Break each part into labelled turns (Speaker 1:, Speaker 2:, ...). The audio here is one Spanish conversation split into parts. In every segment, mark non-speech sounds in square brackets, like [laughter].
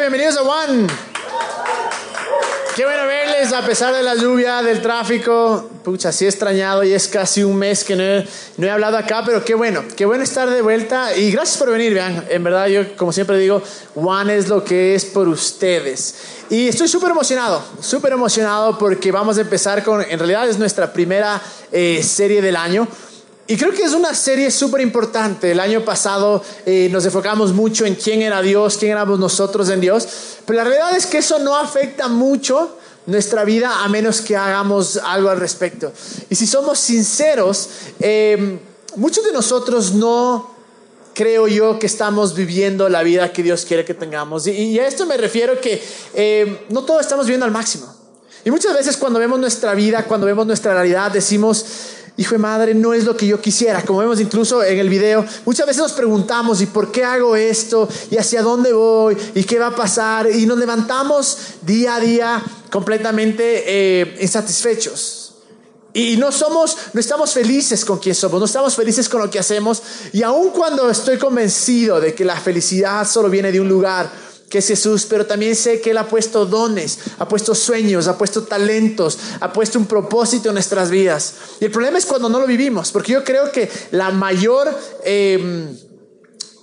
Speaker 1: bienvenidos a One. Qué bueno verles a pesar de la lluvia, del tráfico. Pucha, sí he extrañado y es casi un mes que no he, no he, hablado acá, pero qué bueno, qué bueno estar de vuelta y gracias por venir, vean. En verdad, yo como siempre digo, One es lo que es por ustedes. Y estoy súper emocionado, súper emocionado porque vamos a empezar con, en realidad es nuestra primera eh, serie del año. Y creo que es una serie súper importante. El año pasado eh, nos enfocamos mucho en quién era Dios, quién éramos nosotros en Dios, pero la realidad es que eso no afecta mucho nuestra vida a menos que hagamos algo al respecto. Y si somos sinceros, eh, muchos de nosotros no creo yo que estamos viviendo la vida que Dios quiere que tengamos. Y, y a esto me refiero que eh, no todos estamos viviendo al máximo. Y muchas veces cuando vemos nuestra vida, cuando vemos nuestra realidad, decimos, hijo de madre, no es lo que yo quisiera. Como vemos incluso en el video, muchas veces nos preguntamos, ¿y por qué hago esto? ¿Y hacia dónde voy? ¿Y qué va a pasar? Y nos levantamos día a día completamente eh, insatisfechos. Y no somos, no estamos felices con quien somos, no estamos felices con lo que hacemos. Y aun cuando estoy convencido de que la felicidad solo viene de un lugar, que es Jesús, pero también sé que Él ha puesto dones, ha puesto sueños, ha puesto talentos, ha puesto un propósito en nuestras vidas. Y el problema es cuando no lo vivimos, porque yo creo que la mayor eh,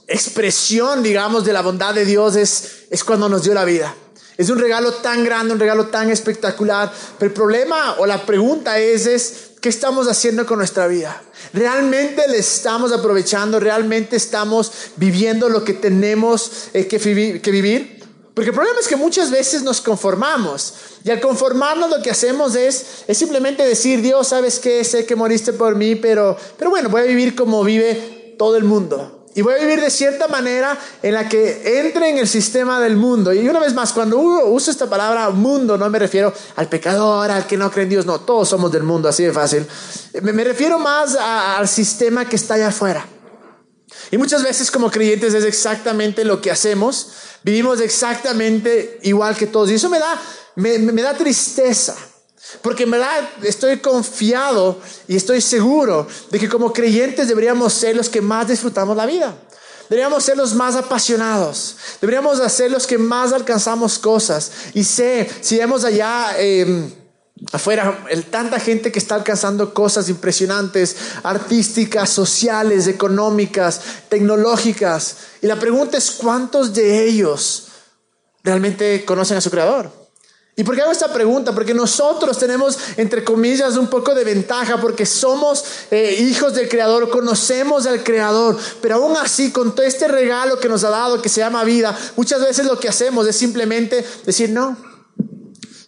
Speaker 1: expresión, digamos, de la bondad de Dios es, es cuando nos dio la vida. Es un regalo tan grande, un regalo tan espectacular. Pero el problema o la pregunta es, es ¿qué estamos haciendo con nuestra vida? ¿Realmente le estamos aprovechando? ¿Realmente estamos viviendo lo que tenemos eh, que, vivir? Porque el problema es que muchas veces nos conformamos. Y al conformarnos lo que hacemos es, es simplemente decir, Dios, ¿sabes qué? Sé que moriste por mí, pero, pero bueno, voy a vivir como vive todo el mundo. Y voy a vivir de cierta manera en la que entre en el sistema del mundo. Y una vez más, cuando uso esta palabra mundo, no me refiero al pecador, al que no cree en Dios, no, todos somos del mundo, así de fácil. Me, refiero más a, al sistema que está allá afuera. Y muchas veces como creyentes es exactamente lo que hacemos. Vivimos exactamente igual que todos. Y eso me da, me, me da tristeza. Porque en verdad estoy confiado y estoy seguro de que como creyentes deberíamos ser los que más disfrutamos la vida. Deberíamos ser los más apasionados. Deberíamos ser los que más alcanzamos cosas. Y sé, si vemos allá eh, afuera, el, tanta gente que está alcanzando cosas impresionantes, artísticas, sociales, económicas, tecnológicas. Y la pregunta es, ¿cuántos de ellos realmente conocen a su creador? ¿Y por qué hago esta pregunta? Porque nosotros tenemos, entre comillas, un poco de ventaja porque somos eh, hijos del Creador, conocemos al Creador, pero aún así, con todo este regalo que nos ha dado, que se llama vida, muchas veces lo que hacemos es simplemente decir, no,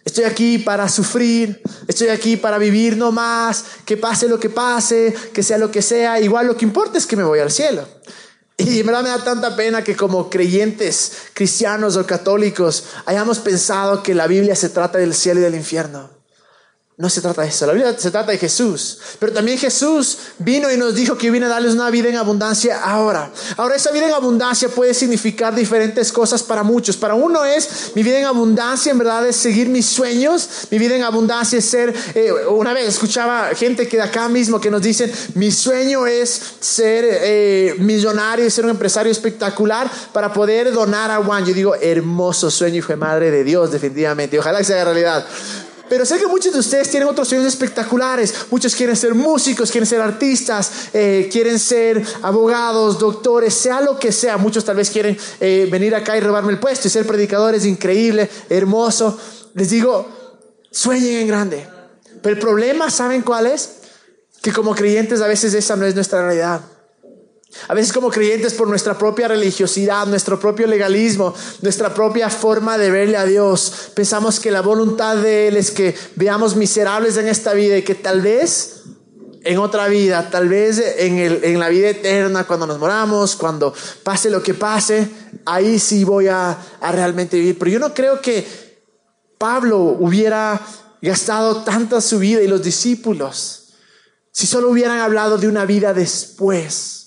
Speaker 1: estoy aquí para sufrir, estoy aquí para vivir no más, que pase lo que pase, que sea lo que sea, igual lo que importa es que me voy al cielo. Y en verdad me da tanta pena que como creyentes cristianos o católicos hayamos pensado que la Biblia se trata del cielo y del infierno. No se trata de eso, la Biblia se trata de Jesús. Pero también Jesús vino y nos dijo que viene a darles una vida en abundancia ahora. Ahora esa vida en abundancia puede significar diferentes cosas para muchos. Para uno es mi vida en abundancia, en verdad es seguir mis sueños. Mi vida en abundancia es ser, eh, una vez escuchaba gente que de acá mismo que nos dicen, mi sueño es ser eh, millonario, ser un empresario espectacular para poder donar a Juan. Yo digo, hermoso sueño, hijo de madre de Dios, definitivamente. Ojalá que sea realidad. Pero sé que muchos de ustedes tienen otros sueños espectaculares. Muchos quieren ser músicos, quieren ser artistas, eh, quieren ser abogados, doctores, sea lo que sea. Muchos tal vez quieren eh, venir acá y robarme el puesto y ser predicadores, increíble, hermoso. Les digo, sueñen en grande. Pero el problema, ¿saben cuál es? Que como creyentes a veces esa no es nuestra realidad. A veces como creyentes por nuestra propia religiosidad, nuestro propio legalismo, nuestra propia forma de verle a Dios, pensamos que la voluntad de Él es que veamos miserables en esta vida y que tal vez en otra vida, tal vez en, el, en la vida eterna, cuando nos moramos, cuando pase lo que pase, ahí sí voy a, a realmente vivir. Pero yo no creo que Pablo hubiera gastado tanta su vida y los discípulos si solo hubieran hablado de una vida después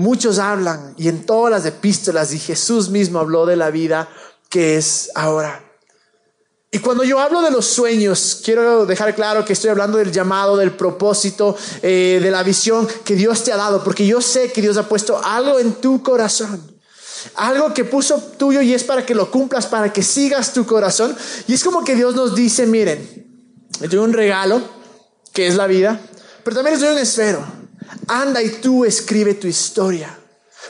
Speaker 1: Muchos hablan y en todas las epístolas y Jesús mismo habló de la vida que es ahora. Y cuando yo hablo de los sueños, quiero dejar claro que estoy hablando del llamado, del propósito, eh, de la visión que Dios te ha dado, porque yo sé que Dios ha puesto algo en tu corazón. algo que puso tuyo y es para que lo cumplas, para que sigas tu corazón. Y es como que Dios nos dice, miren, les doy un regalo, que es la vida, pero también les doy un esfero. Anda y tú escribe tu historia.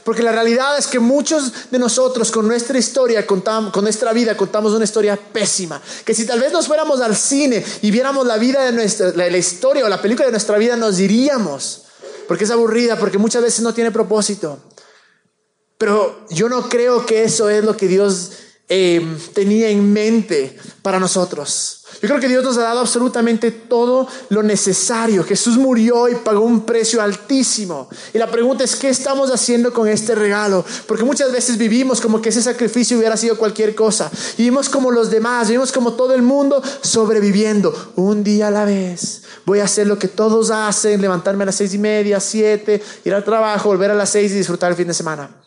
Speaker 1: Porque la realidad es que muchos de nosotros con nuestra historia, contamos, con nuestra vida, contamos una historia pésima. Que si tal vez nos fuéramos al cine y viéramos la vida de nuestra, la, la historia o la película de nuestra vida, nos diríamos, porque es aburrida, porque muchas veces no tiene propósito. Pero yo no creo que eso es lo que Dios eh, tenía en mente para nosotros. Yo creo que Dios nos ha dado absolutamente todo lo necesario. Jesús murió y pagó un precio altísimo. Y la pregunta es, ¿qué estamos haciendo con este regalo? Porque muchas veces vivimos como que ese sacrificio hubiera sido cualquier cosa. Vivimos como los demás, vivimos como todo el mundo sobreviviendo. Un día a la vez. Voy a hacer lo que todos hacen, levantarme a las seis y media, siete, ir al trabajo, volver a las seis y disfrutar el fin de semana.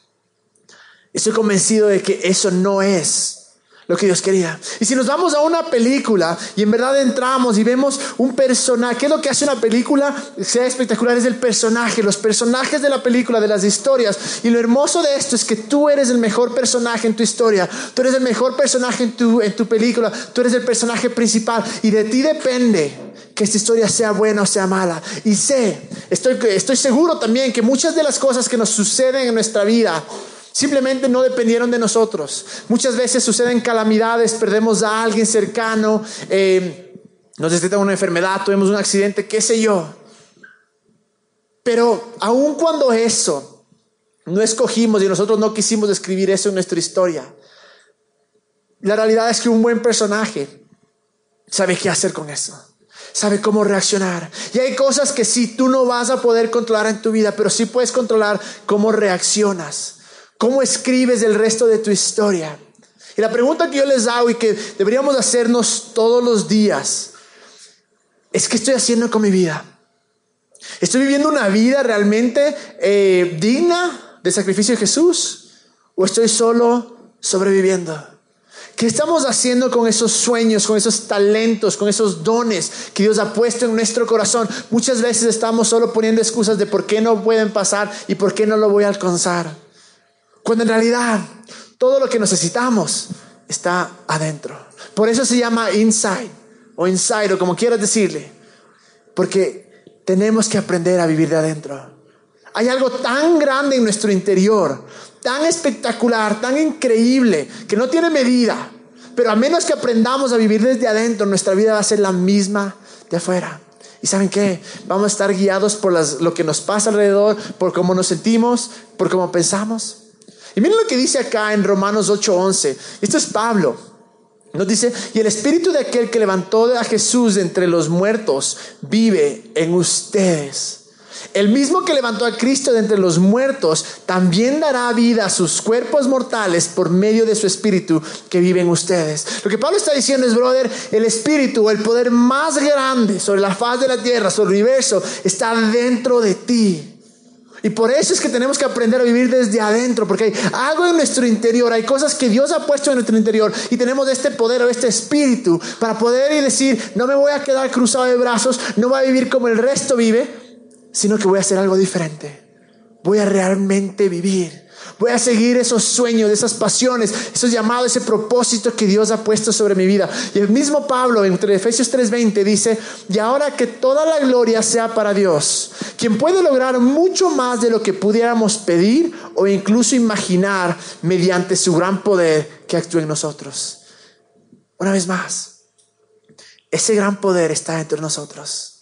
Speaker 1: Estoy convencido de que eso no es lo que Dios quería. Y si nos vamos a una película y en verdad entramos y vemos un personaje, ¿qué es lo que hace una película? Sea espectacular, es el personaje, los personajes de la película, de las historias. Y lo hermoso de esto es que tú eres el mejor personaje en tu historia, tú eres el mejor personaje en tu, en tu película, tú eres el personaje principal y de ti depende que esta historia sea buena o sea mala. Y sé, estoy, estoy seguro también que muchas de las cosas que nos suceden en nuestra vida, Simplemente no dependieron de nosotros. Muchas veces suceden calamidades, perdemos a alguien cercano, eh, nos detectan una enfermedad, tuvimos un accidente, qué sé yo. Pero aun cuando eso no escogimos y nosotros no quisimos escribir eso en nuestra historia, la realidad es que un buen personaje sabe qué hacer con eso sabe cómo reaccionar. Y hay cosas que sí tú no vas a poder controlar en tu vida, pero sí puedes controlar cómo reaccionas. ¿Cómo escribes el resto de tu historia? Y la pregunta que yo les hago y que deberíamos hacernos todos los días es ¿qué estoy haciendo con mi vida? ¿Estoy viviendo una vida realmente eh, digna del sacrificio de Jesús? ¿O estoy solo sobreviviendo? ¿Qué estamos haciendo con esos sueños, con esos talentos, con esos dones que Dios ha puesto en nuestro corazón? Muchas veces estamos solo poniendo excusas de por qué no pueden pasar y por qué no lo voy a alcanzar. Cuando en realidad todo lo que necesitamos está adentro. Por eso se llama inside o inside o como quieras decirle. Porque tenemos que aprender a vivir de adentro. Hay algo tan grande en nuestro interior, tan espectacular, tan increíble, que no tiene medida. Pero a menos que aprendamos a vivir desde adentro, nuestra vida va a ser la misma de afuera. ¿Y saben qué? Vamos a estar guiados por lo que nos pasa alrededor, por cómo nos sentimos, por cómo pensamos. Y miren lo que dice acá en Romanos 8:11. Esto es Pablo. Nos dice, y el espíritu de aquel que levantó a Jesús de entre los muertos vive en ustedes. El mismo que levantó a Cristo de entre los muertos también dará vida a sus cuerpos mortales por medio de su espíritu que vive en ustedes. Lo que Pablo está diciendo es, brother, el espíritu, el poder más grande sobre la faz de la tierra, sobre el universo, está dentro de ti. Y por eso es que tenemos que aprender a vivir desde adentro, porque hay algo en nuestro interior, hay cosas que Dios ha puesto en nuestro interior y tenemos este poder o este espíritu para poder y decir, no me voy a quedar cruzado de brazos, no voy a vivir como el resto vive, sino que voy a hacer algo diferente. Voy a realmente vivir. Voy a seguir esos sueños, esas pasiones, esos llamados, ese propósito que Dios ha puesto sobre mi vida. Y el mismo Pablo en Efesios 3:20 dice, y ahora que toda la gloria sea para Dios, quien puede lograr mucho más de lo que pudiéramos pedir o incluso imaginar mediante su gran poder que actúa en nosotros. Una vez más, ese gran poder está entre nosotros.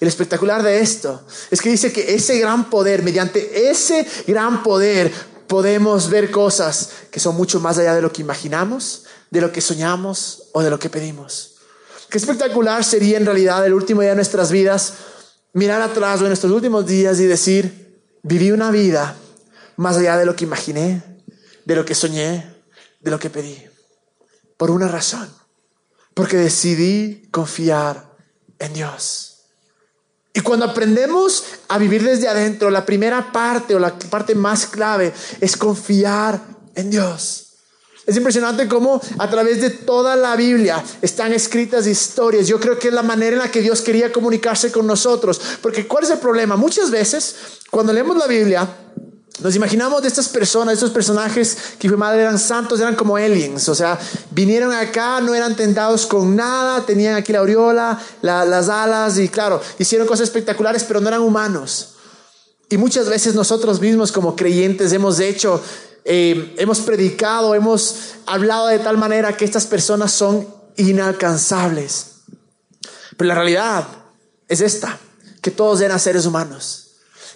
Speaker 1: El espectacular de esto es que dice que ese gran poder, mediante ese gran poder, podemos ver cosas que son mucho más allá de lo que imaginamos, de lo que soñamos o de lo que pedimos. Qué espectacular sería en realidad el último día de nuestras vidas mirar atrás o en nuestros últimos días y decir, viví una vida más allá de lo que imaginé, de lo que soñé, de lo que pedí. Por una razón, porque decidí confiar en Dios. Y cuando aprendemos a vivir desde adentro, la primera parte o la parte más clave es confiar en Dios. Es impresionante cómo a través de toda la Biblia están escritas historias. Yo creo que es la manera en la que Dios quería comunicarse con nosotros. Porque ¿cuál es el problema? Muchas veces cuando leemos la Biblia Nos imaginamos de estas personas, estos personajes que fue madre eran santos, eran como aliens, o sea, vinieron acá, no eran tentados con nada, tenían aquí la aureola, las alas y claro, hicieron cosas espectaculares, pero no eran humanos. Y muchas veces nosotros mismos como creyentes hemos hecho, eh, hemos predicado, hemos hablado de tal manera que estas personas son inalcanzables. Pero la realidad es esta, que todos eran seres humanos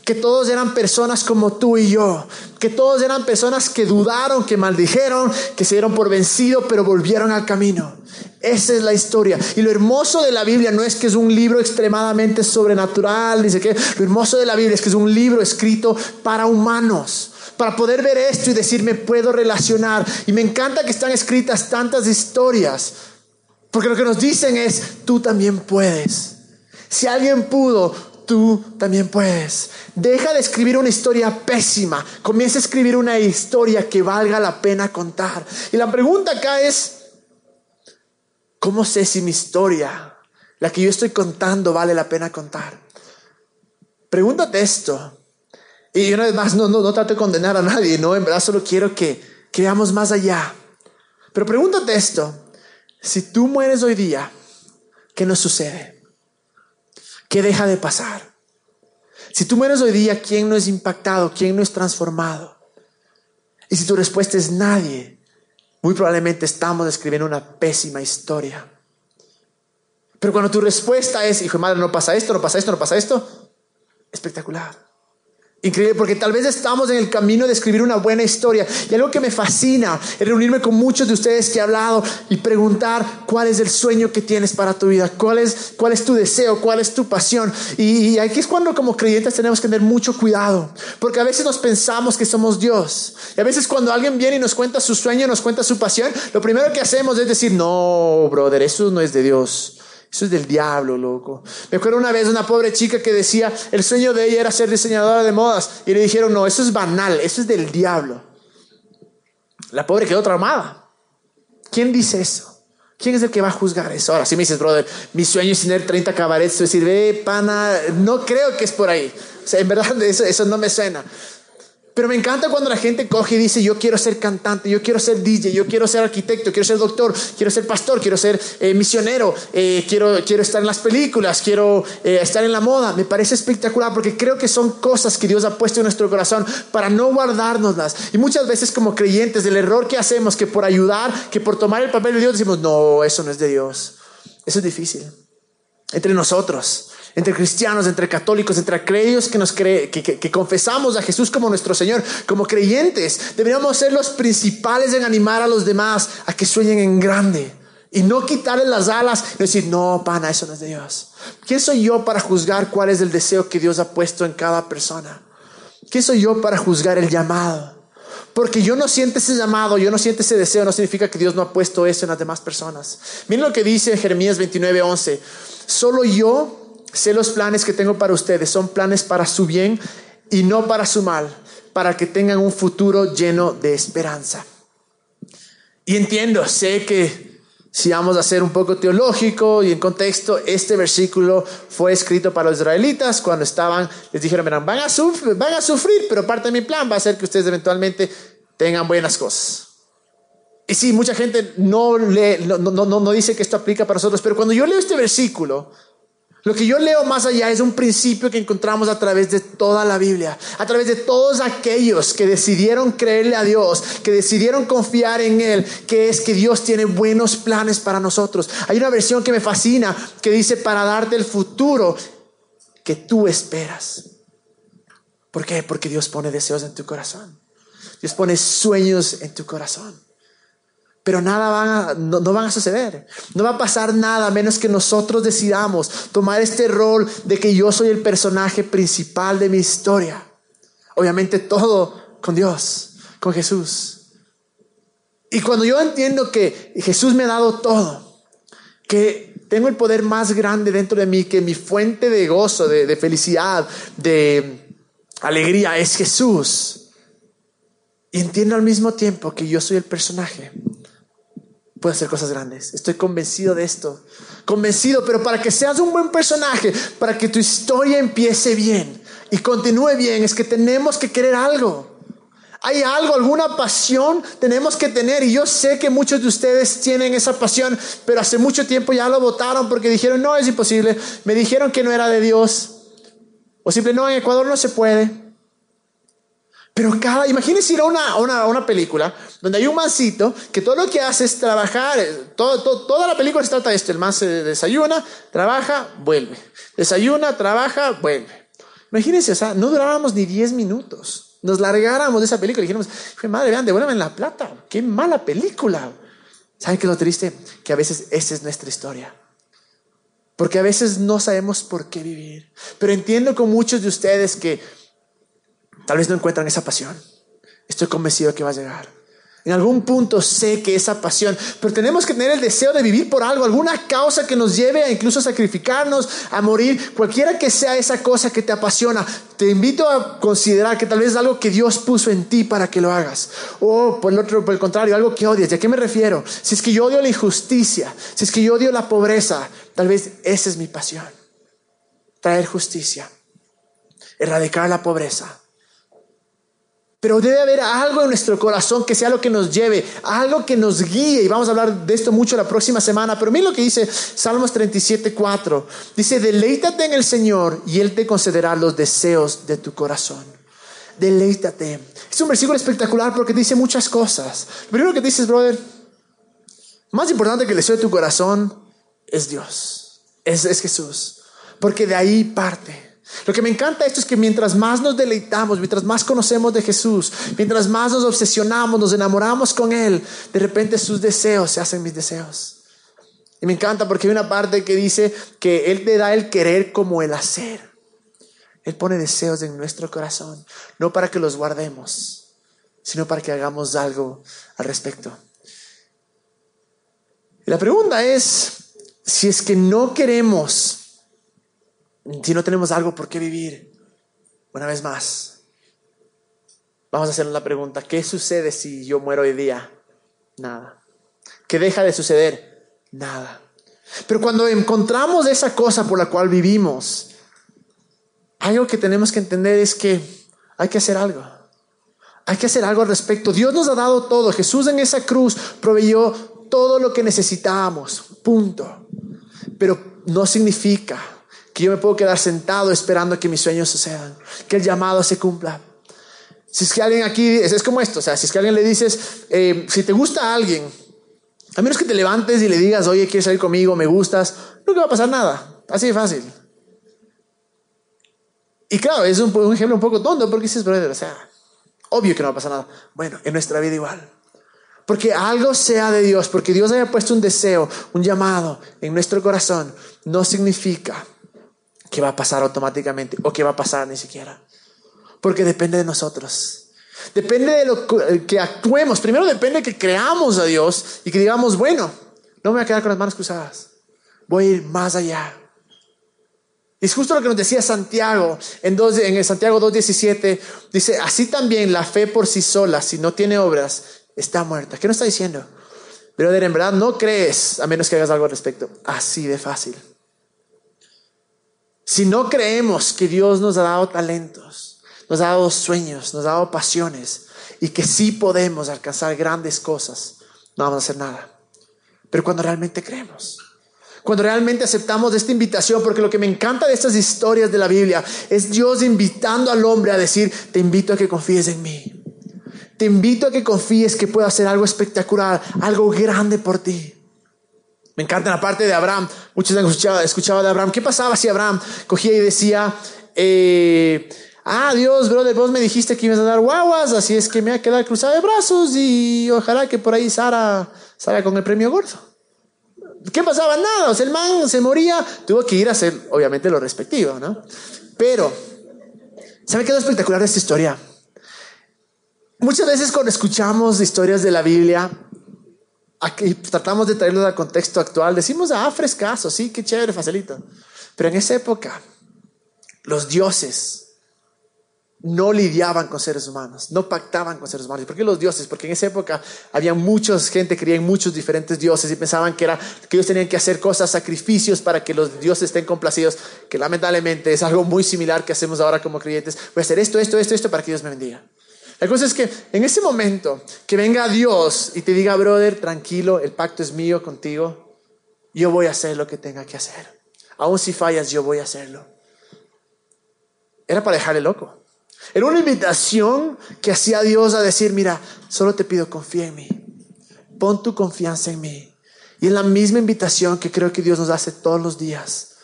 Speaker 1: que todos eran personas como tú y yo, que todos eran personas que dudaron, que maldijeron, que se dieron por vencido, pero volvieron al camino. Esa es la historia. Y lo hermoso de la Biblia no es que es un libro extremadamente sobrenatural, dice que lo hermoso de la Biblia es que es un libro escrito para humanos, para poder ver esto y decir, me puedo relacionar. Y me encanta que están escritas tantas historias, porque lo que nos dicen es, tú también puedes. Si alguien pudo, tú también puedes. Deja de escribir una historia pésima. Comienza a escribir una historia que valga la pena contar. Y la pregunta acá es, ¿cómo sé si mi historia, la que yo estoy contando, vale la pena contar? Pregúntate esto. Y una vez más, no, no, no trate de condenar a nadie, no, en verdad solo quiero que, que veamos más allá. Pero pregúntate esto. Si tú mueres hoy día, ¿qué nos sucede? ¿Qué deja de pasar? Si tú mueres hoy día, ¿quién no es impactado? ¿Quién no es transformado? Y si tu respuesta es nadie, muy probablemente estamos escribiendo una pésima historia. Pero cuando tu respuesta es, hijo de madre, no pasa esto, no pasa esto, no pasa esto, espectacular. Increíble, porque tal vez estamos en el camino de escribir una buena historia. Y algo que me fascina es reunirme con muchos de ustedes que he hablado y preguntar cuál es el sueño que tienes para tu vida, cuál es, cuál es tu deseo, cuál es tu pasión. Y, aquí es cuando como creyentes tenemos que tener mucho cuidado, porque a veces nos pensamos que somos Dios. Y a veces cuando alguien viene y nos cuenta su sueño, nos cuenta su pasión, lo primero que hacemos es decir, no, brother, eso no es de Dios. Eso es del diablo, loco. Me acuerdo una vez una pobre chica que decía, el sueño de ella era ser diseñadora de modas. Y le dijeron, no, eso es banal, eso es del diablo. La pobre quedó traumada. ¿Quién dice eso? ¿Quién es el que va a juzgar eso? Ahora, si me dices, brother, mi sueño es tener 30 cabarets, decir, ve, pana, no creo que es por ahí. O sea, en verdad, [laughs] eso, eso no me suena. Pero me encanta cuando la gente coge y dice, yo quiero ser cantante, yo quiero ser DJ, yo quiero ser arquitecto, quiero ser doctor, quiero ser pastor, quiero ser eh, misionero, eh, quiero, quiero estar en las películas, quiero eh, estar en la moda. Me parece espectacular porque creo que son cosas que Dios ha puesto en nuestro corazón para no guardárnoslas. Y muchas veces como creyentes, el error que hacemos, que por ayudar, que por tomar el papel de Dios, decimos, no, eso no es de Dios. Eso es difícil. Entre nosotros entre cristianos, entre católicos, entre aquellos que, nos cree, que, confesamos a Jesús como nuestro Señor, como creyentes, deberíamos ser los principales en animar a los demás a que sueñen en grande y no quitarle las alas y decir, no, pana, eso no es de Dios. ¿Quién soy yo para juzgar cuál es el deseo que Dios ha puesto en cada persona? ¿Quién soy yo para juzgar el llamado? Porque yo no siento ese llamado, yo no siento ese deseo, no significa que Dios no ha puesto eso en las demás personas. Miren lo que dice Jeremías 29, 11. Solo yo Sé los planes que tengo para ustedes, son planes para su bien y no para su mal, para que tengan un futuro lleno de esperanza. Y entiendo, sé que si vamos a ser un poco teológico y en contexto, este versículo fue escrito para los israelitas cuando estaban, les dijeron, van a, sufrir, van a sufrir, pero parte de mi plan va a ser que ustedes eventualmente tengan buenas cosas. Y sí, mucha gente no, no, no, no dice que esto aplica para nosotros, pero cuando yo leo este versículo, lo que yo leo más allá es un principio que encontramos a través de toda la Biblia, a través de todos aquellos que decidieron creerle a Dios, que decidieron confiar en Él, que es que Dios tiene buenos planes para nosotros. Hay una versión que me fascina que dice para darte el futuro que tú esperas. ¿Por qué? Porque Dios pone deseos en tu corazón. Dios pone sueños en tu corazón pero nada van a, no, no, a suceder. No va a pasar nada a menos que nosotros decidamos tomar este rol de que yo soy el personaje principal de mi historia. Obviamente todo con Dios, con Jesús. Y cuando yo entiendo que Jesús me ha dado todo, que tengo el poder más grande dentro de mí, que mi fuente de gozo, de, de felicidad, de alegría es Jesús. Y entiendo al mismo tiempo que yo soy el personaje puede hacer cosas grandes. Estoy convencido de esto. Convencido, pero para que seas un buen personaje, para que tu historia empiece bien y continúe bien, es que tenemos que querer algo. Hay algo, alguna pasión tenemos que tener. Y yo sé que muchos de ustedes tienen esa pasión, pero hace mucho tiempo ya lo votaron porque dijeron, no, es imposible. Me dijeron que no era de Dios. O simplemente, no, en Ecuador no se puede. Pero cada, imagínense ir a una, una, una, película donde hay un mancito que todo lo que hace es trabajar, eh, todo, toda la película se trata de esto, el man se desayuna, trabaja, vuelve, desayuna, trabaja, vuelve. Imagínense, o sea, no durábamos ni 10 minutos nos largáramos de esa película y dijéramos, madre, vean, devuélvanme la plata. Qué mala película. ¿Saben qué es lo triste? Que a veces esa es nuestra historia. Porque a veces no sabemos por qué vivir. Pero entiendo con muchos de ustedes que tal vez no encuentran esa pasión. Estoy convencido que va a llegar. En algún punto sé que esa pasión, pero tenemos que tener el deseo de vivir por algo, alguna causa que nos lleve a incluso sacrificarnos, a morir, cualquiera que sea esa cosa que te apasiona. Te invito a considerar que tal vez es algo que Dios puso en ti para que lo hagas. O por el otro, por el contrario, algo que odias. ¿Y a qué me refiero? Si es que yo odio la injusticia, si es que yo odio la pobreza, tal vez esa es mi pasión. Traer justicia, erradicar la pobreza pero debe haber algo en nuestro corazón que sea lo que nos lleve, algo que nos guíe. Y vamos a hablar de esto mucho la próxima semana. Pero mira lo que dice Salmos 37, 4. Dice, deleítate en el Señor y Él te concederá los deseos de tu corazón. Deleítate. Es un versículo espectacular porque dice muchas cosas. Lo primero que dices, brother, más importante que el deseo de tu corazón es Dios, es, es Jesús. Porque de ahí parte. Lo que me encanta esto es que mientras más nos deleitamos, mientras más conocemos de Jesús, mientras más nos obsesionamos, nos enamoramos con Él, de repente sus deseos se hacen mis deseos. Y me encanta porque hay una parte que dice que Él te da el querer como el hacer. Él pone deseos en nuestro corazón, no para que los guardemos, sino para que hagamos algo al respecto. Y la pregunta es, si es que no queremos si no tenemos algo por qué vivir, una vez más, vamos a hacer la pregunta, ¿qué sucede si yo muero hoy día? Nada. ¿Qué deja de suceder? Nada. Pero cuando encontramos esa cosa por la cual vivimos, algo que tenemos que entender es que hay que hacer algo. Hay que hacer algo al respecto. Dios nos ha dado todo. Jesús en esa cruz proveyó todo lo que necesitábamos. Punto. Pero no significa que yo me puedo quedar sentado esperando que mis sueños sucedan, que el llamado se cumpla. Si es que alguien aquí, es, como esto, o sea, si es que alguien le dices, eh, si te gusta a alguien, a menos que te levantes y le digas, oye, quieres salir conmigo, me gustas, no va a pasar nada, así de fácil. Y claro, es un, un ejemplo un poco tonto porque dices, brother, o sea, obvio que no va a pasar nada. Bueno, en nuestra vida igual. Porque algo sea de Dios, porque Dios haya puesto un deseo, un llamado en nuestro corazón, no significa que va a pasar automáticamente o que va a pasar ni siquiera. Porque depende de nosotros. Depende de lo que actuemos. Primero depende de que creamos a Dios y que digamos, bueno, no me voy a quedar con las manos cruzadas. Voy a ir más allá. Y es justo lo que nos decía Santiago en, dos, en el Santiago 2.17. Dice, así también la fe por sí sola, si no tiene obras, está muerta. ¿Qué nos está diciendo? Pero en verdad no crees a menos que hagas algo al respecto. Así de fácil. Si no creemos que Dios nos ha dado talentos, nos ha dado sueños, nos ha dado pasiones y que sí podemos alcanzar grandes cosas, no vamos a hacer nada. Pero cuando realmente creemos, cuando realmente aceptamos esta invitación, porque lo que me encanta de estas historias de la Biblia es Dios invitando al hombre a decir, te invito a que confíes en mí. Te invito a que confíes que puedo hacer algo espectacular, algo grande por ti. Me encanta la parte de Abraham. Muchos han escuchado, de Abraham. ¿Qué pasaba si Abraham cogía y decía, eh, ah, Dios, brother, vos me dijiste que ibas a dar guaguas, así es que me voy a quedar cruzado de brazos y ojalá que por ahí Sara salga con el premio gordo. ¿Qué pasaba? Nada, o sea, el man se moría, tuvo que ir a hacer, obviamente, lo respectivo, ¿no? Pero, ¿sabe qué es espectacular de esta historia? Muchas veces cuando escuchamos historias de la Biblia, aquí tratamos de traerlo al contexto actual, decimos, ah, frescaso, sí, qué chévere, facilito. Pero en esa época, los dioses no lidiaban con seres humanos, no pactaban con seres humanos. ¿Por qué los dioses? Porque en esa época había mucha gente que creía en muchos diferentes dioses y pensaban que, era, que ellos tenían que hacer cosas, sacrificios para que los dioses estén complacidos, que lamentablemente es algo muy similar que hacemos ahora como creyentes. Voy a hacer esto, esto, esto, esto para que Dios me bendiga. La cosa es que en ese momento que venga Dios y te diga, brother, tranquilo, el pacto es mío contigo, yo voy a hacer lo que tenga que hacer. Aún si fallas, yo voy a hacerlo. Era para dejarle loco. Era una invitación que hacía Dios a decir, mira, solo te pido confía en mí. Pon tu confianza en mí. Y es la misma invitación que creo que Dios nos hace todos los días.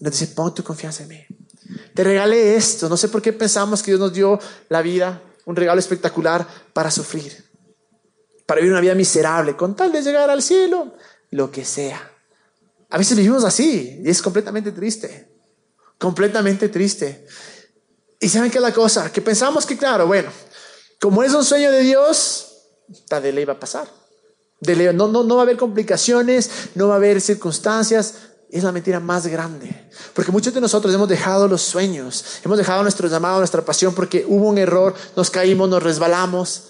Speaker 1: Nos dice, pon tu confianza en mí. Te regalé esto. No sé por qué pensamos que Dios nos dio la vida, un regalo espectacular para sufrir, para vivir una vida miserable, con tal de llegar al cielo, lo que sea. A veces vivimos así y es completamente triste, completamente triste. Y saben qué es la cosa, que pensamos que claro, bueno, como es un sueño de Dios, tal de ley va a pasar. No, no va a haber complicaciones, no va a haber circunstancias, es la mentira más grande. Porque muchos de nosotros hemos dejado los sueños, hemos dejado nuestro llamado, nuestra pasión, porque hubo un error, nos caímos, nos resbalamos.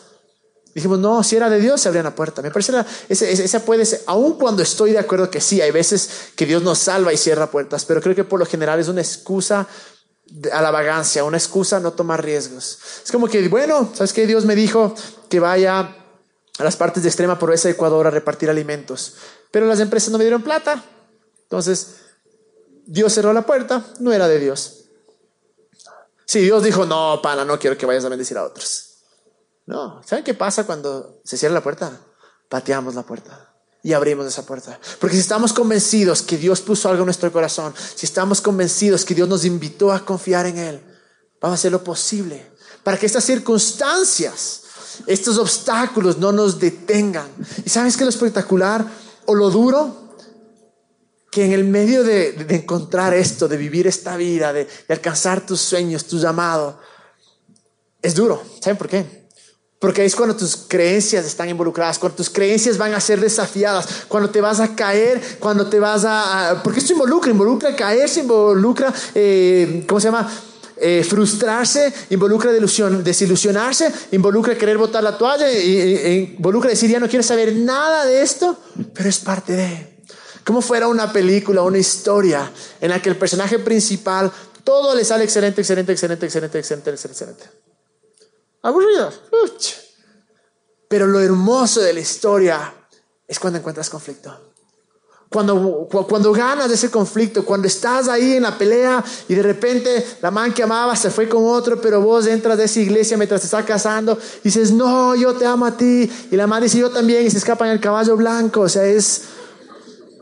Speaker 1: Dijimos, no, si era de Dios, se abría la puerta. Me parece esa, esa puede ser, aun cuando estoy de acuerdo que sí, hay veces que Dios nos salva y cierra puertas, pero creo que por lo general es una excusa a la vagancia, una excusa a no tomar riesgos. Es como que, bueno, ¿sabes qué? Dios me dijo que vaya a las partes de extrema pobreza de Ecuador a repartir alimentos, pero las empresas no me dieron plata. Entonces, Dios cerró la puerta, no era de Dios. Si Dios dijo, no, pana, no quiero que vayas a bendecir a otros. No, ¿saben qué pasa cuando se cierra la puerta? Pateamos la puerta y abrimos esa puerta. Porque si estamos convencidos que Dios puso algo en nuestro corazón, si estamos convencidos que Dios nos invitó a confiar en Él, vamos a hacer lo posible para que estas circunstancias, estos obstáculos no nos detengan. ¿Y sabes qué es lo espectacular o lo duro? Que en el medio de, encontrar esto, de vivir esta vida, de, de, alcanzar tus sueños, tu llamado, es duro. ¿Saben por qué? Porque es cuando tus creencias están involucradas, cuando tus creencias van a ser desafiadas, cuando te vas a caer, cuando te vas a... porque esto involucra, involucra caerse, involucra, eh, ¿cómo se llama? Eh, frustrarse, involucra delusión, desilusionarse, involucra querer botar la toalla, involucra decir ya no quiero saber nada de esto, pero es parte de... Como fuera una película, una historia en la que el personaje principal todo le sale excelente, excelente, excelente, excelente, excelente, excelente. aburrido. Pero lo hermoso de la historia es cuando encuentras conflicto. Cuando, cuando ganas de ese conflicto, cuando estás ahí en la pelea y de repente la man que amaba se fue con otro, pero vos entras de esa iglesia mientras te estás casando y dices, no, yo te amo a ti. Y la man dice, yo también, y se escapan el caballo blanco. O sea, es,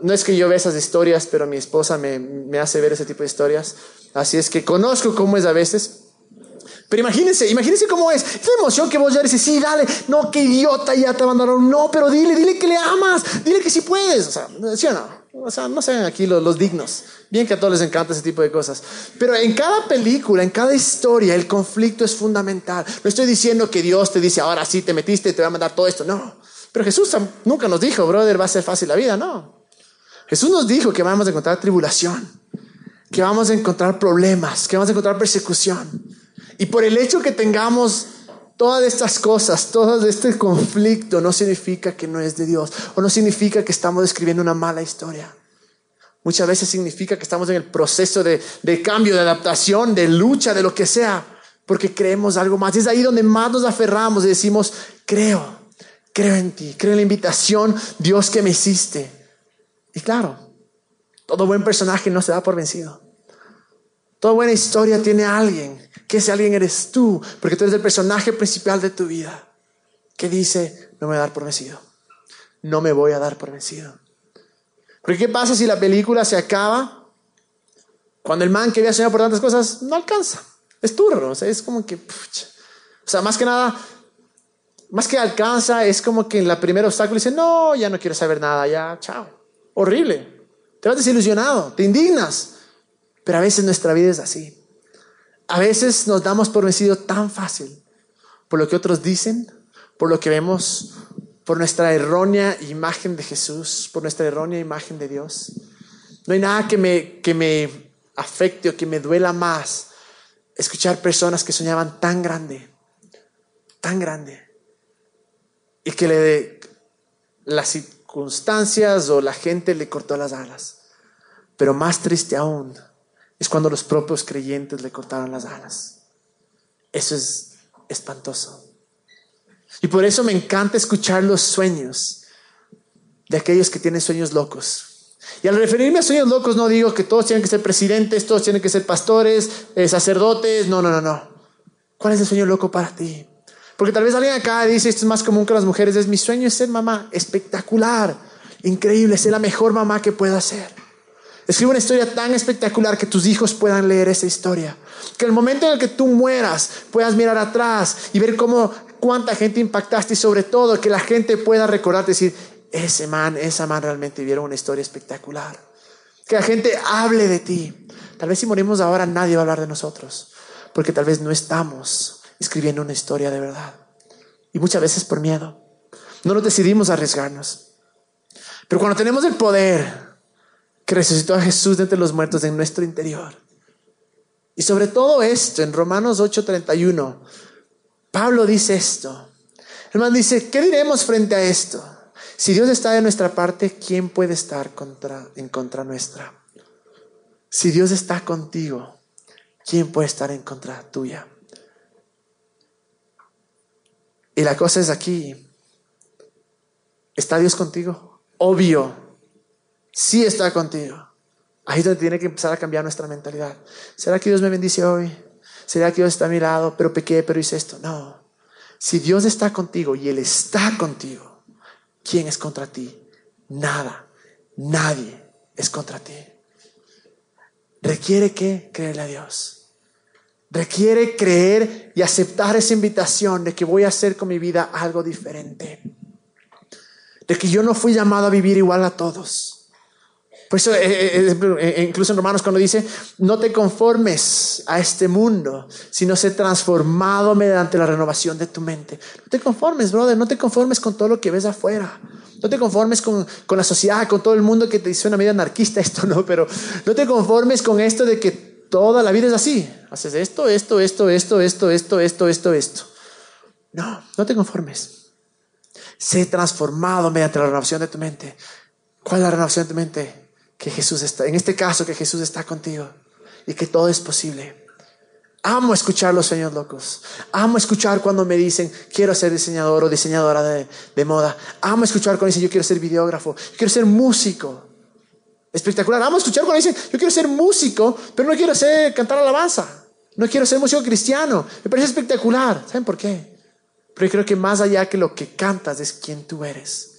Speaker 1: no es que yo vea esas historias, pero mi esposa me, me hace ver ese tipo de historias. Así es que conozco cómo es a veces. Pero imagínense, imagínense cómo es. Esa emoción que vos ya dices, sí, dale, no, qué idiota, ya te abandonaron. No, pero dile, dile que le amas, dile que sí puedes. O sea, ¿sí o no? O sea, no sean aquí los, dignos. Bien que a todos les encanta ese tipo de cosas. Pero en cada película, en cada historia, el conflicto es fundamental. No estoy diciendo que Dios te dice, ahora sí te metiste y te va a mandar todo esto. No. Pero Jesús nunca nos dijo, brother, va a ser fácil la vida. No. Jesús nos dijo que vamos a encontrar tribulación, que vamos a encontrar problemas, que vamos a encontrar persecución. Y por el hecho que tengamos todas estas cosas, todo este conflicto, no significa que no es de Dios o no significa que estamos escribiendo una mala historia. Muchas veces significa que estamos en el proceso de, de cambio, de adaptación, de lucha, de lo que sea, porque creemos algo más. Es ahí donde más nos aferramos y decimos, creo, creo en ti, creo en la invitación, Dios que me hiciste. Y claro, todo buen personaje no se da por vencido. Toda buena historia tiene a alguien, que ese alguien eres tú, porque tú eres el personaje principal de tu vida, que dice, no me voy a dar por vencido, no me voy a dar por vencido. Porque ¿qué pasa si la película se acaba cuando el man que había soñado por tantas cosas no alcanza? Es turno, o sea, es como que, pucha. o sea, más que nada, más que alcanza, es como que en la primera obstáculo dice, no, ya no quiero saber nada, ya, chao. Horrible. Te vas desilusionado, te indignas. Pero a veces nuestra vida es así. A veces nos damos por vencido tan fácil por lo que otros dicen, por lo que vemos, por nuestra errónea imagen de Jesús, por nuestra errónea imagen de Dios. No hay nada que me, que me afecte o que me duela más escuchar personas que soñaban tan grande, tan grande, y que le, las circunstancias o la gente le cortó las alas. Pero más triste aún es cuando los propios creyentes le cortaron las alas. Eso es espantoso. Y por eso me encanta escuchar los sueños de aquellos que tienen sueños locos. Y al referirme a sueños locos no digo que todos tienen que ser presidentes, todos tienen que ser pastores, eh, sacerdotes, no, no, no, no. ¿Cuál es el sueño loco para ti? Porque tal vez alguien acá dice, esto es más común que las mujeres, es mi sueño es ser mamá espectacular, increíble, ser la mejor mamá que pueda ser. Escribe una historia tan espectacular que tus hijos puedan leer esa historia. Que el momento en el que tú mueras puedas mirar atrás y ver cómo cuánta gente impactaste y sobre todo que la gente pueda recordarte decir, ese man, esa man realmente vieron una historia espectacular. Que la gente hable de ti. Tal vez si morimos ahora nadie va a hablar de nosotros, porque tal vez no estamos escribiendo una historia de verdad. Y muchas veces por miedo. No nos decidimos a arriesgarnos. Pero cuando tenemos el poder que resucitó a Jesús de entre los muertos en nuestro interior, y sobre todo esto, en Romanos 8:31, Pablo dice esto. Hermano dice, ¿qué diremos frente a esto? Si Dios está de nuestra parte, ¿quién puede estar contra, en contra nuestra? Si Dios está contigo, ¿quién puede estar en contra tuya? Y la cosa es aquí. ¿Está Dios contigo? Obvio. Sí está contigo. Ahí es donde tiene que empezar a cambiar nuestra mentalidad. ¿Será que Dios me bendice hoy? ¿Será que Dios está a mi lado? Pero pequé, pero hice esto. No. Si Dios está contigo y Él está contigo, ¿quién es contra ti? Nada. Nadie es contra ti. Requiere que creerle a Dios. Requiere creer y aceptar esa invitación de que voy a hacer con mi vida algo diferente. De que yo no fui llamado a vivir igual a todos por eso, eh, eh, eh, incluso en Romanos cuando dice, no te conformes a este mundo, sino sé transformado mediante la renovación de tu mente. No te conformes, brother, no te conformes con todo lo que ves afuera. No te conformes con, con la sociedad, con todo el mundo que te dice una vida anarquista [laughs] esto, ¿no? Pero no te conformes con esto de que toda la vida es así. Haces esto, esto, esto, esto, esto, esto, esto, esto, esto. No, no te conformes. Sé transformado mediante la renovación de tu mente. ¿Cuál es la renovación de tu mente? que Jesús está, en este caso que Jesús está contigo y que todo es posible. Amo escuchar los sueños locos. Amo escuchar cuando me dicen, quiero ser diseñador o diseñadora de, moda. Amo escuchar cuando dicen, yo quiero ser videógrafo, quiero ser músico. Espectacular. Amo escuchar cuando dicen, yo quiero ser músico, pero no quiero ser, cantar alabanza. No quiero ser músico cristiano. Me parece espectacular. ¿Saben por qué? Pero creo que más allá que lo que cantas es quien tú eres.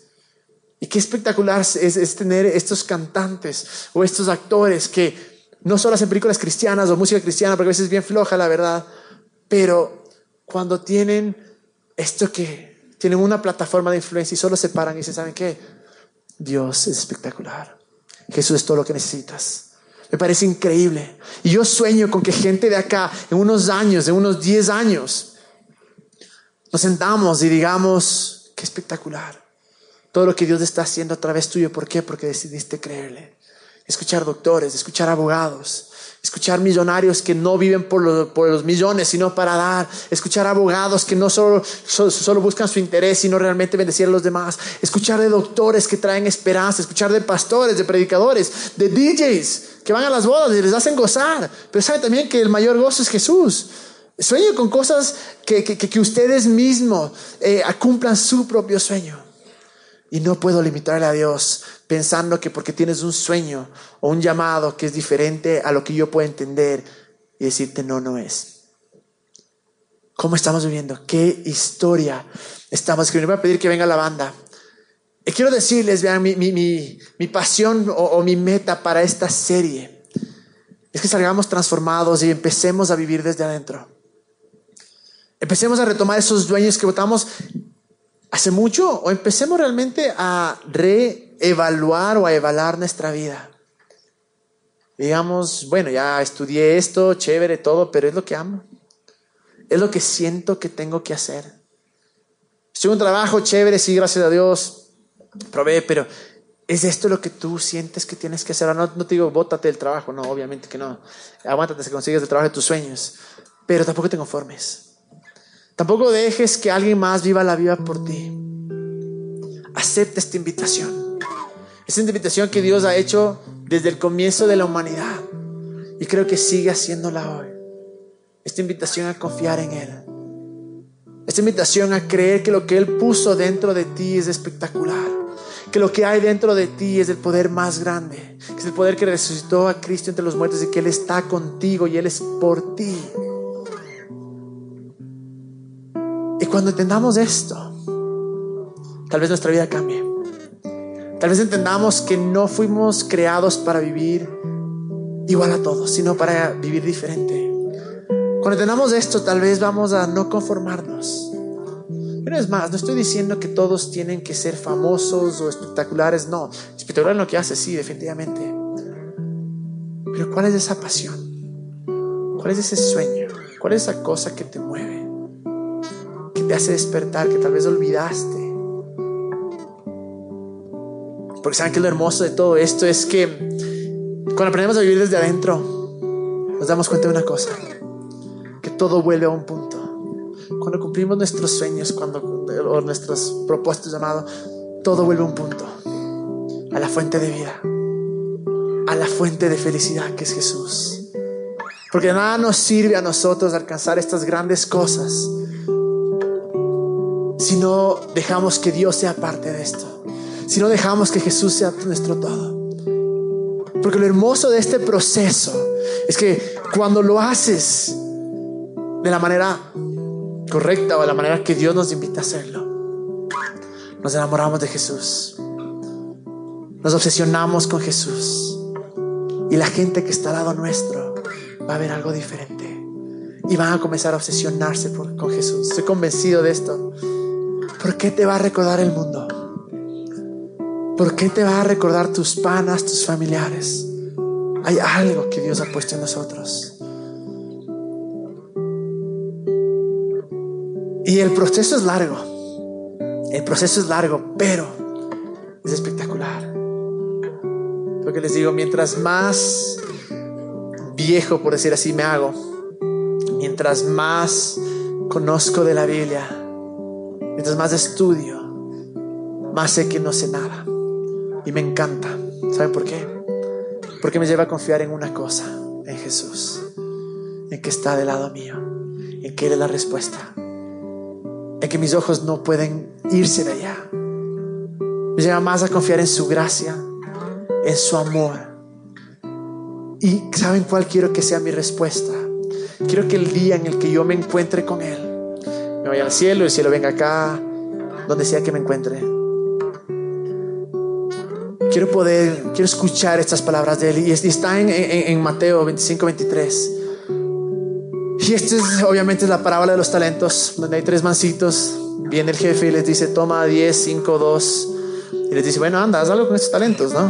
Speaker 1: Y qué espectacular es, tener estos cantantes o estos actores que no solo hacen películas cristianas o música cristiana, porque a veces es bien floja la verdad, pero cuando tienen esto que tienen una plataforma de influencia y solo se paran y dicen, ¿saben qué? Dios es espectacular. Jesús es todo lo que necesitas. Me parece increíble. Y yo sueño con que gente de acá, en unos años, de unos 10 años, nos sentamos y digamos, qué espectacular todo lo que Dios está haciendo a través tuyo. ¿Por qué? Porque decidiste creerle. Escuchar doctores, escuchar abogados, escuchar millonarios que no viven por, los millones, sino para dar. Escuchar abogados que no solo, solo, buscan su interés, sino realmente bendecir a los demás. Escuchar de doctores que traen esperanza. Escuchar de pastores, de predicadores, de DJs que van a las bodas y les hacen gozar. Pero saben también que el mayor gozo es Jesús. Sueño con cosas que, que, ustedes mismos eh, cumplan su propio sueño. Y no puedo limitarle a Dios pensando que porque tienes un sueño o un llamado que es diferente a lo que yo puedo entender y decirte no, no es. ¿Cómo estamos viviendo? ¿Qué historia estamos escribiendo? Voy a pedir que venga la banda. Y quiero decirles, vean, mi, mi, mi, pasión o, o mi meta para esta serie es que salgamos transformados y empecemos a vivir desde adentro. Empecemos a retomar esos dueños que votamos hace mucho o empecemos realmente a reevaluar o a evaluar nuestra vida. Digamos, bueno, ya estudié esto, chévere, todo, pero es lo que amo. Es lo que siento que tengo que hacer. Estoy en un trabajo chévere, sí, gracias a Dios, probé, pero ¿es esto lo que tú sientes que tienes que hacer? No, no te digo, bótate del trabajo, no, obviamente que no. Aguántate si consigues el trabajo de tus sueños, pero tampoco te conformes. Tampoco dejes que alguien más viva la vida por ti. Acepta esta invitación. Esta invitación que Dios ha hecho desde el comienzo de la humanidad. Y creo que sigue haciéndola hoy. Esta invitación a confiar en Él. Esta invitación a creer que lo que Él puso dentro de ti es espectacular. Que lo que hay dentro de ti es el poder más grande. Es el poder que resucitó a Cristo entre los muertos y que Él está contigo y Él es por ti. Y cuando entendamos esto, tal vez nuestra vida cambie. Tal vez entendamos que no fuimos creados para vivir igual a todos, sino para vivir diferente. Cuando entendamos esto, tal vez vamos a no conformarnos. Pero es más, no estoy diciendo que todos tienen que ser famosos o espectaculares, no. Espectacular en lo que hace, sí, definitivamente. Pero ¿cuál es esa pasión? ¿Cuál es ese sueño? ¿Cuál es esa cosa que te mueve? Que te hace despertar, que tal vez olvidaste. Porque saben que lo hermoso de todo esto es que cuando aprendemos a vivir desde adentro, nos damos cuenta de una cosa todo vuelve a un punto. Cuando cumplimos nuestros sueños, cuando, o nuestros propósitos llamados, todo vuelve a un punto. A la fuente de vida. A la fuente de felicidad que es Jesús. Porque nada nos sirve a nosotros alcanzar estas grandes cosas si no dejamos que Dios sea parte de esto. Si no dejamos que Jesús sea nuestro todo. Porque lo hermoso de este proceso es que cuando lo haces de la manera correcta o de la manera que Dios nos invita a hacerlo. Nos enamoramos de Jesús. Nos obsesionamos con Jesús. Y la gente que está al lado nuestro va a ver algo diferente. Y van a comenzar a obsesionarse con Jesús. Estoy convencido de esto. ¿Por qué te va a recordar el mundo? ¿Por qué te va a recordar tus panas, tus familiares? Hay algo que Dios ha puesto en nosotros. Y el proceso es largo. El proceso es largo, pero es espectacular. Porque les digo, mientras más viejo, por decir así, me hago, mientras más conozco de la Biblia, mientras más estudio, más sé que no sé nada. Y me encanta. ¿Saben por qué? Porque me lleva a confiar en una cosa, en Jesús, en que está del lado mío, en que Él es la respuesta en que mis ojos no pueden irse de allá. Me lleva más a confiar en su gracia, en su amor. Y ¿saben cuál quiero que sea mi respuesta? Quiero que el día en el que yo me encuentre con Él, me vaya al cielo, y el cielo venga acá, donde sea que me encuentre. Quiero poder, quiero escuchar estas palabras de Él. Y está en, en Mateo 25, 23. Y esta es obviamente la parábola de los talentos, donde hay tres mancitos. Viene el jefe y les dice, toma 10, 5, 2. Y les dice, bueno, anda, haz algo con estos talentos, ¿no?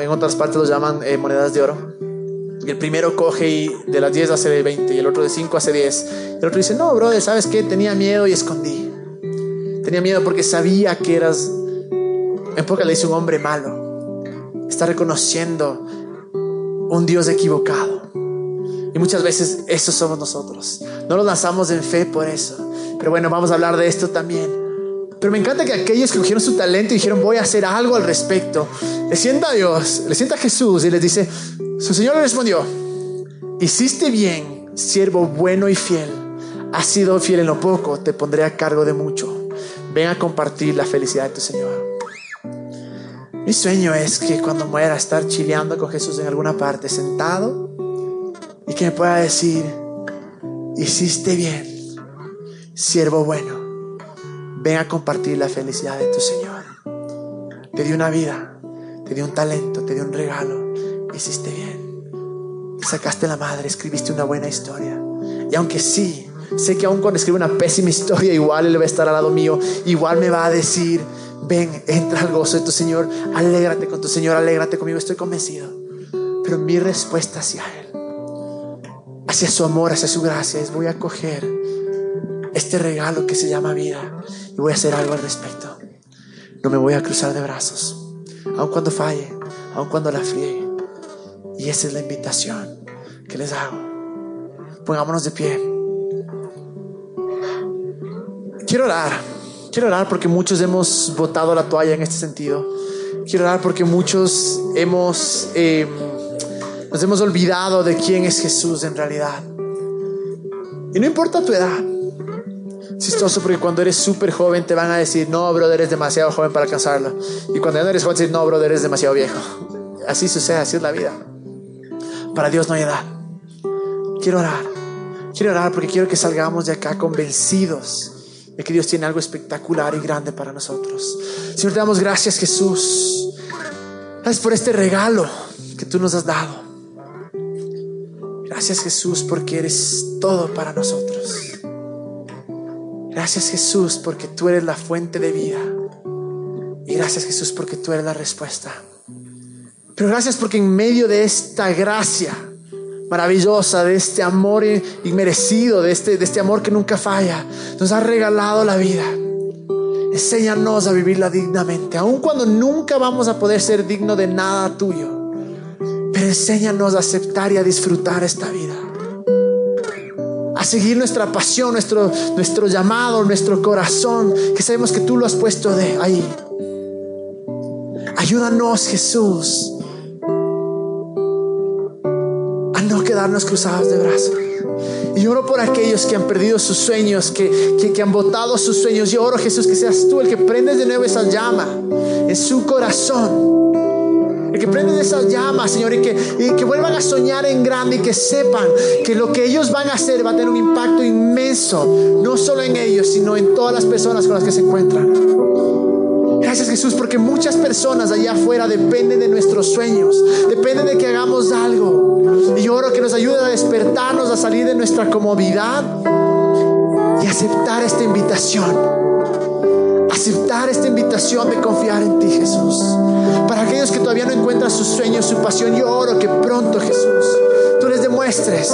Speaker 1: En otras partes los llaman eh, monedas de oro. Y el primero coge y de las 10 hace 20 y el otro de 5 hace 10. Y el otro dice, no, brother, ¿sabes qué? Tenía miedo y escondí. Tenía miedo porque sabía que eras, en pocas le dice un hombre malo. Está reconociendo un Dios equivocado. Y muchas veces eso somos nosotros. No nos lanzamos en fe por eso. Pero bueno, vamos a hablar de esto también. Pero me encanta que aquellos que cogieron su talento y dijeron voy a hacer algo al respecto, le sienta a Dios, le sienta a Jesús y les dice, su Señor le respondió, hiciste bien, siervo bueno y fiel. Has sido fiel en lo poco, te pondré a cargo de mucho. Ven a compartir la felicidad de tu Señor. Mi sueño es que cuando muera estar chileando con Jesús en alguna parte, sentado y que me pueda decir, hiciste bien, siervo bueno, ven a compartir la felicidad de tu Señor. Te dio una vida, te dio un talento, te dio un regalo, hiciste bien. Sacaste la madre, escribiste una buena historia. Y aunque sí, sé que aun cuando escribe una pésima historia, igual Él va a estar al lado mío, igual me va a decir, ven, entra al gozo de tu Señor, alégrate con tu Señor, alégrate conmigo, estoy convencido. Pero mi respuesta hacia Él hacia su amor, hacia su gracia, es voy a coger este regalo que se llama vida y voy a hacer algo al respecto. No me voy a cruzar de brazos, aun cuando falle, aun cuando la friegue. Y esa es la invitación que les hago. Pongámonos de pie. Quiero orar. Quiero orar porque muchos hemos botado la toalla en este sentido. Quiero orar porque muchos hemos... Eh, nos hemos olvidado de quién es Jesús en realidad. Y no importa tu edad, Chistoso porque cuando eres súper joven te van a decir, no, brother, eres demasiado joven para alcanzarlo. Y cuando ya no eres joven, te dicen, no, brother, eres demasiado viejo. Así sucede, así es la vida. Para Dios no hay edad. Quiero orar. Quiero orar porque quiero que salgamos de acá convencidos de que Dios tiene algo espectacular y grande para nosotros. Señor, te damos gracias, Jesús. Gracias por este regalo que tú nos has dado. Gracias, Jesús, porque eres todo para nosotros. Gracias Jesús porque tú eres la fuente de vida. Y gracias Jesús porque tú eres la respuesta. Pero gracias porque en medio de esta gracia maravillosa, de este amor inmerecido, de este, de este amor que nunca falla, nos has regalado la vida. Enséñanos a vivirla dignamente, aun cuando nunca vamos a poder ser digno de nada tuyo. Pero enséñanos a aceptar y a disfrutar esta vida seguir nuestra pasión, nuestro, nuestro llamado, nuestro corazón, que sabemos que tú lo has puesto de ahí. Ayúdanos, Jesús, a no quedarnos cruzados de brazos. Y oro por aquellos que han perdido sus sueños, que, que, han botado sus sueños. Yo oro, Jesús, que seas tú el que prendes de nuevo esa llama en su corazón que prenden esas llamas, Señor, y que, que vuelvan a soñar en grande y que sepan que lo que ellos van a hacer va a tener un impacto inmenso, no solo en ellos, sino en todas las personas con las que se encuentran. Gracias Jesús, porque muchas personas allá afuera dependen de nuestros sueños, dependen de que hagamos algo. Y oro que nos ayude a despertarnos, a salir de nuestra comodidad y aceptar esta invitación aceptar esta invitación de confiar en ti, Jesús. Para aquellos que todavía no encuentran sus sueños, su pasión, yo oro que pronto, Jesús, tú les demuestres,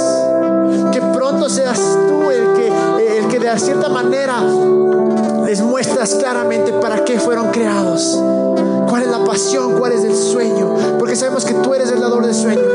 Speaker 1: que pronto seas tú el que, el que de cierta manera les muestras claramente para qué fueron creados. ¿Cuál es la pasión? ¿Cuál es el sueño? Porque sabemos que tú eres el dador de sueños,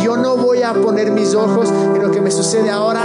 Speaker 1: yo no voy a poner mis ojos en lo que me sucede ahora,